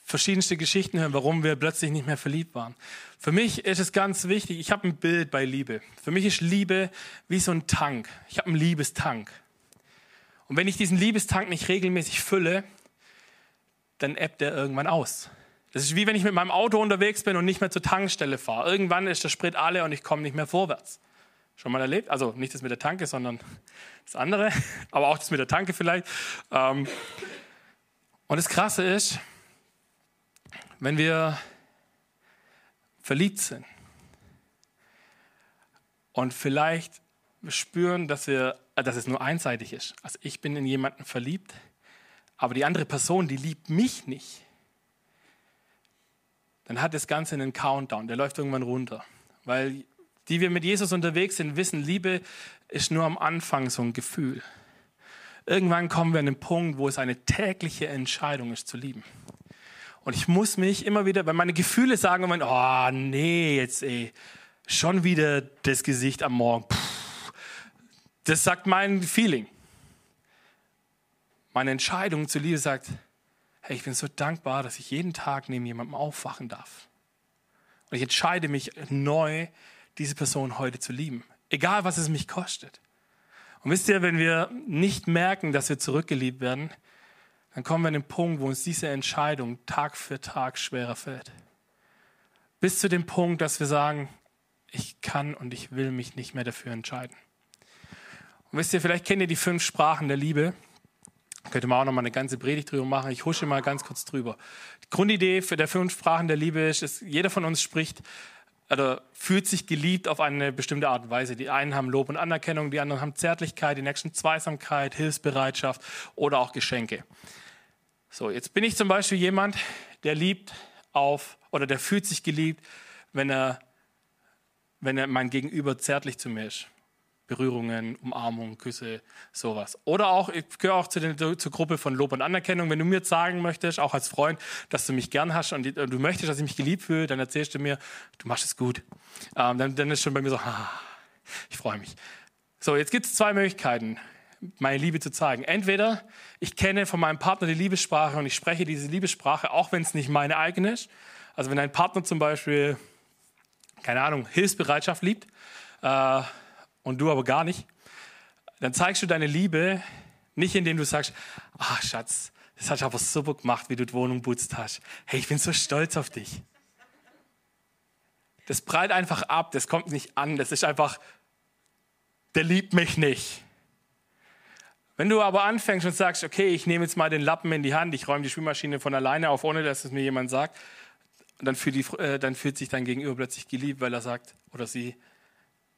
verschiedenste Geschichten hören, warum wir plötzlich nicht mehr verliebt waren. Für mich ist es ganz wichtig, ich habe ein Bild bei Liebe. Für mich ist Liebe wie so ein Tank. Ich habe einen Liebestank. Und wenn ich diesen Liebestank nicht regelmäßig fülle, dann ebbt er irgendwann aus. Das ist wie wenn ich mit meinem Auto unterwegs bin und nicht mehr zur Tankstelle fahre. Irgendwann ist der Sprit alle und ich komme nicht mehr vorwärts. Schon mal erlebt? Also nicht das mit der Tanke, sondern das andere, [laughs] aber auch das mit der Tanke vielleicht. Ähm, und das Krasse ist, wenn wir verliebt sind und vielleicht spüren, dass, wir, dass es nur einseitig ist. Also ich bin in jemanden verliebt, aber die andere Person, die liebt mich nicht. Dann hat das Ganze einen Countdown, der läuft irgendwann runter. Weil die wir mit Jesus unterwegs sind, wissen, Liebe ist nur am Anfang so ein Gefühl. Irgendwann kommen wir an den Punkt, wo es eine tägliche Entscheidung ist zu lieben. Und ich muss mich immer wieder, weil meine Gefühle sagen immer, oh nee, jetzt ey, schon wieder das Gesicht am Morgen. Puh. Das sagt mein Feeling. Meine Entscheidung zu Liebe sagt, hey, ich bin so dankbar, dass ich jeden Tag neben jemandem aufwachen darf. Und ich entscheide mich neu, diese Person heute zu lieben. Egal, was es mich kostet. Und wisst ihr, wenn wir nicht merken, dass wir zurückgeliebt werden, dann kommen wir an den Punkt, wo uns diese Entscheidung Tag für Tag schwerer fällt. Bis zu dem Punkt, dass wir sagen, ich kann und ich will mich nicht mehr dafür entscheiden. Und wisst ihr, vielleicht kennt ihr die fünf Sprachen der Liebe. Könnte man auch noch mal eine ganze Predigt drüber machen. Ich husche mal ganz kurz drüber. Die Grundidee für der fünf Sprachen der Liebe ist, dass jeder von uns spricht oder fühlt sich geliebt auf eine bestimmte Art und Weise. Die einen haben Lob und Anerkennung, die anderen haben Zärtlichkeit, die nächsten Zweisamkeit, Hilfsbereitschaft oder auch Geschenke. So, jetzt bin ich zum Beispiel jemand, der liebt auf oder der fühlt sich geliebt, wenn er, wenn er mein Gegenüber zärtlich zu mir ist. Berührungen, Umarmungen, Küsse, sowas. Oder auch, ich gehöre auch zu den, zur Gruppe von Lob und Anerkennung. Wenn du mir sagen möchtest, auch als Freund, dass du mich gern hast und du möchtest, dass ich mich geliebt fühle, dann erzählst du mir, du machst es gut. Ähm, dann, dann ist schon bei mir so, [laughs] ah, ich freue mich. So, jetzt gibt es zwei Möglichkeiten, meine Liebe zu zeigen. Entweder ich kenne von meinem Partner die Liebessprache und ich spreche diese Liebessprache, auch wenn es nicht meine eigene ist. Also wenn ein Partner zum Beispiel, keine Ahnung, Hilfsbereitschaft liebt, äh, und du aber gar nicht, dann zeigst du deine Liebe nicht, indem du sagst, ach Schatz, das hast du aber super gemacht, wie du die Wohnung putzt hast. Hey, ich bin so stolz auf dich. Das prallt einfach ab, das kommt nicht an, das ist einfach, der liebt mich nicht. Wenn du aber anfängst und sagst, okay, ich nehme jetzt mal den Lappen in die Hand, ich räume die Spülmaschine von alleine auf, ohne dass es mir jemand sagt, dann fühlt, die, äh, dann fühlt sich dein Gegenüber plötzlich geliebt, weil er sagt oder sie,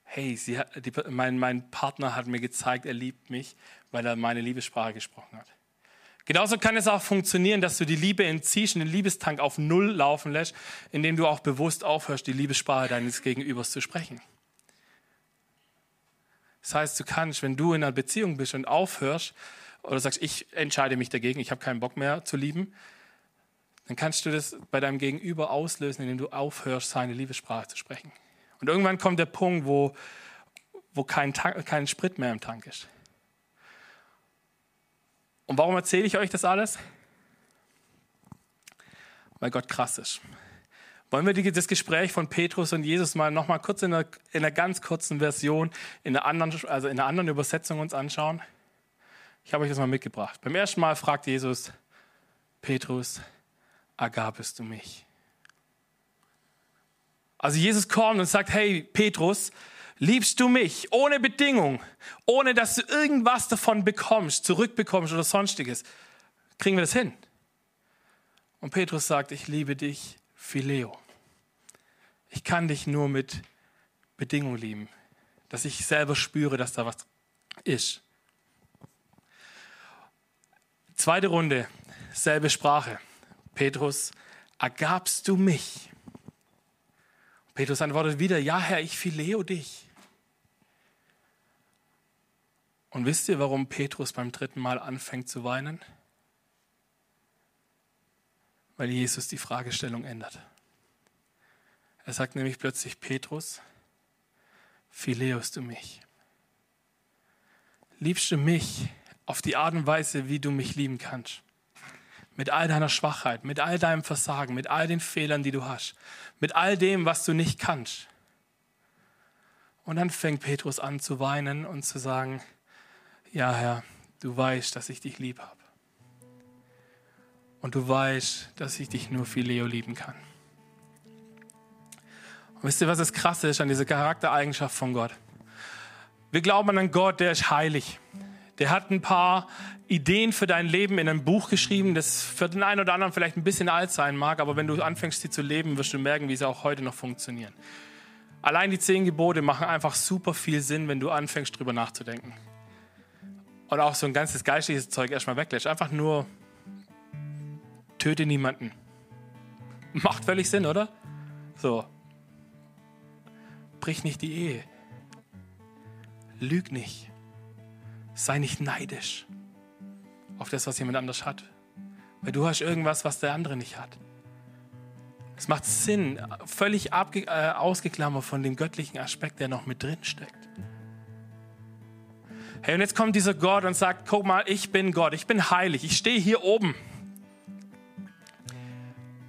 hey, sie hat, die, mein, mein Partner hat mir gezeigt, er liebt mich, weil er meine Liebessprache gesprochen hat. Genauso kann es auch funktionieren, dass du die Liebe entziehst und den Liebestank auf Null laufen lässt, indem du auch bewusst aufhörst, die Liebessprache deines Gegenübers zu sprechen. Das heißt, du kannst, wenn du in einer Beziehung bist und aufhörst oder sagst, ich entscheide mich dagegen, ich habe keinen Bock mehr zu lieben, dann kannst du das bei deinem Gegenüber auslösen, indem du aufhörst, seine Liebessprache zu sprechen. Und irgendwann kommt der Punkt, wo, wo kein, Tank, kein Sprit mehr im Tank ist. Und warum erzähle ich euch das alles? Weil Gott krass ist. Wollen wir die, das Gespräch von Petrus und Jesus mal noch mal kurz in einer, in einer ganz kurzen Version, in einer, anderen, also in einer anderen Übersetzung uns anschauen? Ich habe euch das mal mitgebracht. Beim ersten Mal fragt Jesus, Petrus, agabest du mich? Also Jesus kommt und sagt, hey Petrus, liebst du mich ohne Bedingung, ohne dass du irgendwas davon bekommst, zurückbekommst oder sonstiges? Kriegen wir das hin? Und Petrus sagt, ich liebe dich, Phileo. Ich kann dich nur mit Bedingung lieben, dass ich selber spüre, dass da was ist. Zweite Runde, selbe Sprache. Petrus, ergabst du mich? Petrus antwortet wieder, ja Herr, ich phileo dich. Und wisst ihr, warum Petrus beim dritten Mal anfängt zu weinen? Weil Jesus die Fragestellung ändert. Er sagt nämlich plötzlich, Petrus, phileust du mich? Liebst du mich auf die Art und Weise, wie du mich lieben kannst? Mit all deiner Schwachheit, mit all deinem Versagen, mit all den Fehlern, die du hast, mit all dem, was du nicht kannst. Und dann fängt Petrus an zu weinen und zu sagen, ja Herr, du weißt, dass ich dich lieb habe. Und du weißt, dass ich dich nur Phileo lieben kann. Wisst ihr, was das Krasse ist an dieser Charaktereigenschaft von Gott? Wir glauben an einen Gott, der ist heilig. Der hat ein paar Ideen für dein Leben in einem Buch geschrieben, das für den einen oder anderen vielleicht ein bisschen alt sein mag, aber wenn du anfängst, sie zu leben, wirst du merken, wie sie auch heute noch funktionieren. Allein die zehn Gebote machen einfach super viel Sinn, wenn du anfängst, drüber nachzudenken. Und auch so ein ganzes geistliches Zeug erstmal weglässt. Einfach nur töte niemanden. Macht völlig Sinn, oder? So. Brich nicht die Ehe. Lüg nicht. Sei nicht neidisch auf das, was jemand anders hat. Weil du hast irgendwas, was der andere nicht hat. Es macht Sinn, völlig abge äh, ausgeklammert von dem göttlichen Aspekt, der noch mit drin steckt. Hey, und jetzt kommt dieser Gott und sagt, guck mal, ich bin Gott, ich bin heilig, ich stehe hier oben.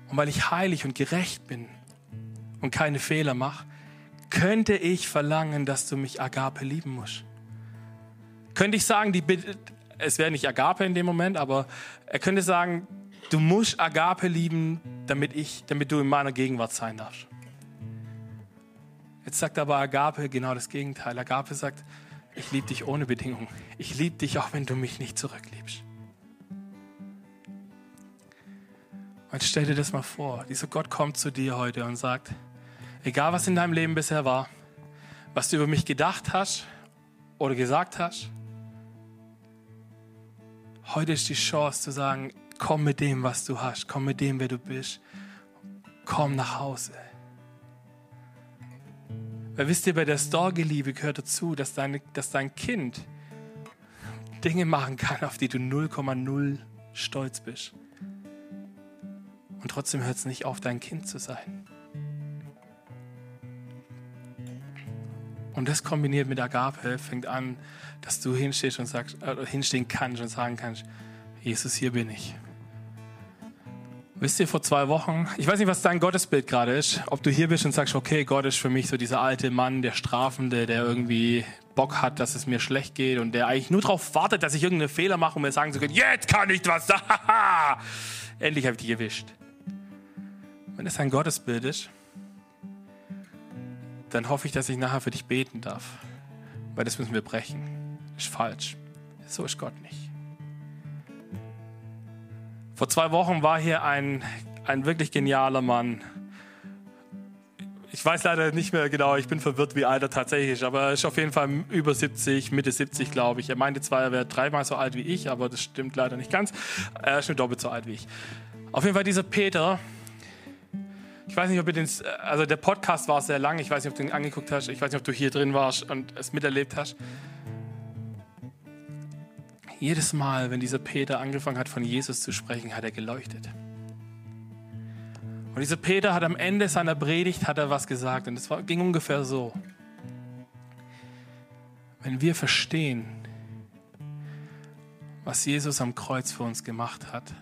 Und weil ich heilig und gerecht bin und keine Fehler mache, könnte ich verlangen, dass du mich Agape lieben musst könnte ich sagen, die, es wäre nicht Agape in dem Moment, aber er könnte sagen, du musst Agape lieben, damit, ich, damit du in meiner Gegenwart sein darfst. Jetzt sagt aber Agape genau das Gegenteil. Agape sagt, ich liebe dich ohne Bedingung. Ich liebe dich auch, wenn du mich nicht zurückliebst. Und stell dir das mal vor, dieser Gott kommt zu dir heute und sagt, egal was in deinem Leben bisher war, was du über mich gedacht hast oder gesagt hast, Heute ist die Chance zu sagen, komm mit dem, was du hast, komm mit dem, wer du bist. Komm nach Hause. Weil wisst ihr, bei der Storge-Liebe gehört dazu, dass, deine, dass dein Kind Dinge machen kann, auf die du 0,0 stolz bist. Und trotzdem hört es nicht auf, dein Kind zu sein. Und das kombiniert mit Agape fängt an, dass du hinstehst und sagst, äh, hinstehen kannst und sagen kannst, Jesus, hier bin ich. Wisst ihr, vor zwei Wochen, ich weiß nicht, was dein Gottesbild gerade ist, ob du hier bist und sagst, okay, Gott ist für mich so dieser alte Mann, der Strafende, der irgendwie Bock hat, dass es mir schlecht geht und der eigentlich nur darauf wartet, dass ich irgendeinen Fehler mache, um mir sagen zu können, jetzt kann ich was, [laughs] endlich habe ich dich erwischt. Wenn das ein Gottesbild ist, dann hoffe ich, dass ich nachher für dich beten darf. Weil das müssen wir brechen. Ist falsch. So ist Gott nicht. Vor zwei Wochen war hier ein, ein wirklich genialer Mann. Ich weiß leider nicht mehr genau, ich bin verwirrt, wie alt er tatsächlich ist, aber er ist auf jeden Fall über 70, Mitte 70, glaube ich. Er meinte zwar, er wäre dreimal so alt wie ich, aber das stimmt leider nicht ganz. Er ist nur doppelt so alt wie ich. Auf jeden Fall dieser Peter, ich weiß nicht, ob ihr den, also der Podcast war sehr lang. Ich weiß nicht, ob du ihn angeguckt hast. Ich weiß nicht, ob du hier drin warst und es miterlebt hast. Jedes Mal, wenn dieser Peter angefangen hat, von Jesus zu sprechen, hat er geleuchtet. Und dieser Peter hat am Ende seiner Predigt hat er was gesagt und es ging ungefähr so. Wenn wir verstehen, was Jesus am Kreuz für uns gemacht hat,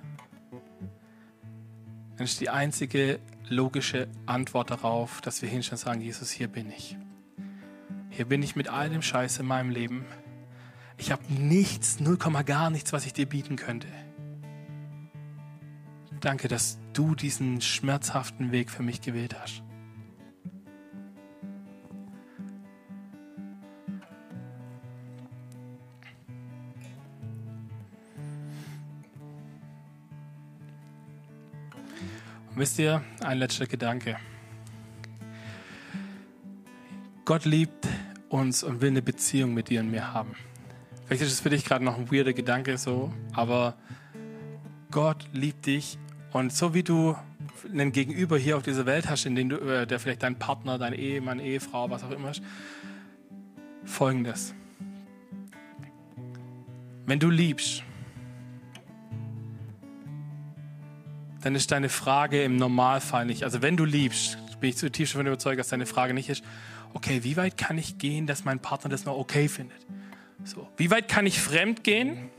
dann ist die einzige logische Antwort darauf, dass wir hinstellen und sagen, Jesus, hier bin ich. Hier bin ich mit all dem Scheiß in meinem Leben. Ich habe nichts, 0, gar nichts, was ich dir bieten könnte. Danke, dass du diesen schmerzhaften Weg für mich gewählt hast. Wisst ihr, ein letzter Gedanke. Gott liebt uns und will eine Beziehung mit dir und mir haben. Vielleicht ist es für dich gerade noch ein weirder Gedanke so, aber Gott liebt dich und so wie du einen Gegenüber hier auf dieser Welt hast, in dem du, äh, der vielleicht dein Partner, dein Ehemann, Ehefrau, was auch immer ist, folgendes. Wenn du liebst, dann ist deine Frage im Normalfall nicht, also wenn du liebst, bin ich zutiefst davon überzeugt, dass deine Frage nicht ist, okay, wie weit kann ich gehen, dass mein Partner das noch okay findet? So, wie weit kann ich fremd gehen,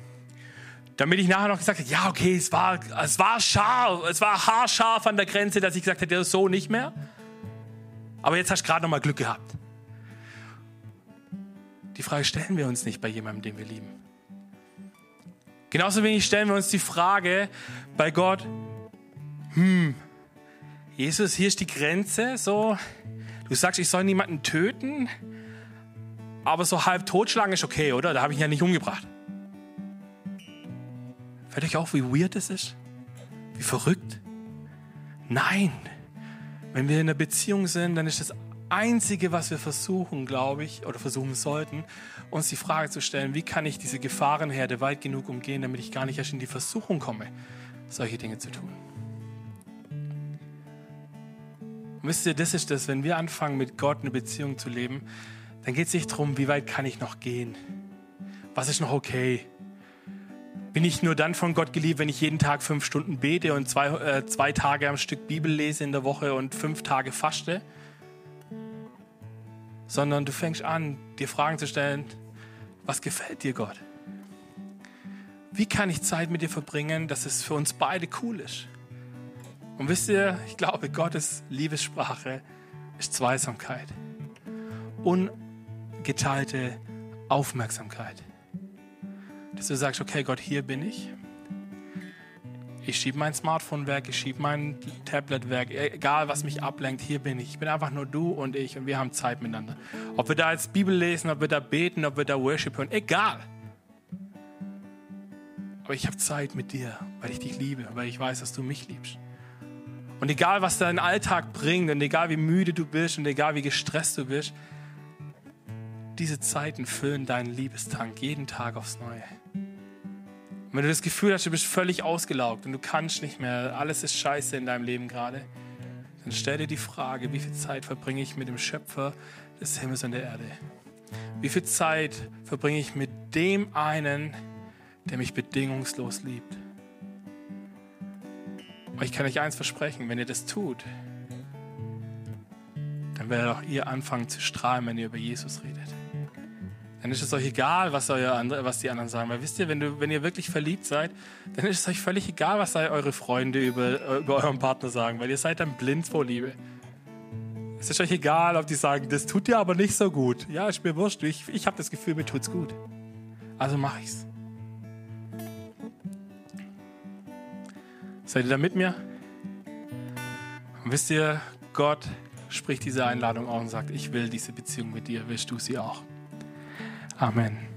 damit ich nachher noch gesagt habe, ja, okay, es war, es war scharf, es war haarscharf an der Grenze, dass ich gesagt hätte, so nicht mehr. Aber jetzt hast du gerade noch mal Glück gehabt. Die Frage stellen wir uns nicht bei jemandem, den wir lieben. Genauso wenig stellen wir uns die Frage bei Gott, hm, Jesus, hier ist die Grenze, so, du sagst, ich soll niemanden töten, aber so halb totschlagen ist okay, oder? Da habe ich ihn ja nicht umgebracht. Fällt euch auf, wie weird das ist? Wie verrückt? Nein. Wenn wir in einer Beziehung sind, dann ist das Einzige, was wir versuchen, glaube ich, oder versuchen sollten, uns die Frage zu stellen, wie kann ich diese Gefahrenherde weit genug umgehen, damit ich gar nicht erst in die Versuchung komme, solche Dinge zu tun. Wisst ihr, das ist das, wenn wir anfangen, mit Gott eine Beziehung zu leben, dann geht es nicht darum, wie weit kann ich noch gehen? Was ist noch okay? Bin ich nur dann von Gott geliebt, wenn ich jeden Tag fünf Stunden bete und zwei, äh, zwei Tage am Stück Bibel lese in der Woche und fünf Tage faste? Sondern du fängst an, dir Fragen zu stellen, was gefällt dir Gott? Wie kann ich Zeit mit dir verbringen, dass es für uns beide cool ist? Und wisst ihr, ich glaube, Gottes Liebessprache ist Zweisamkeit. Ungeteilte Aufmerksamkeit dass du sagst, okay Gott, hier bin ich. Ich schiebe mein Smartphone weg, ich schiebe mein Tablet weg, egal was mich ablenkt, hier bin ich. Ich bin einfach nur du und ich und wir haben Zeit miteinander. Ob wir da jetzt Bibel lesen, ob wir da beten, ob wir da Worship hören, egal. Aber ich habe Zeit mit dir, weil ich dich liebe, weil ich weiß, dass du mich liebst. Und egal, was dein Alltag bringt und egal, wie müde du bist und egal, wie gestresst du bist, diese Zeiten füllen deinen Liebestank jeden Tag aufs Neue. Und wenn du das Gefühl hast, du bist völlig ausgelaugt und du kannst nicht mehr, alles ist scheiße in deinem Leben gerade, dann stell dir die Frage, wie viel Zeit verbringe ich mit dem Schöpfer des Himmels und der Erde? Wie viel Zeit verbringe ich mit dem einen, der mich bedingungslos liebt? Und ich kann euch eins versprechen, wenn ihr das tut, dann werdet auch ihr anfangen zu strahlen, wenn ihr über Jesus redet dann ist es euch egal, was, euer, was die anderen sagen. Weil wisst ihr, wenn, du, wenn ihr wirklich verliebt seid, dann ist es euch völlig egal, was eure Freunde über, über euren Partner sagen, weil ihr seid dann blind vor Liebe. Es ist euch egal, ob die sagen, das tut dir aber nicht so gut. Ja, ist mir wurscht. Ich, ich habe das Gefühl, mir tut's gut. Also mache ich's. Seid ihr da mit mir? Und wisst ihr, Gott spricht diese Einladung auch und sagt, ich will diese Beziehung mit dir, willst du sie auch? Amen.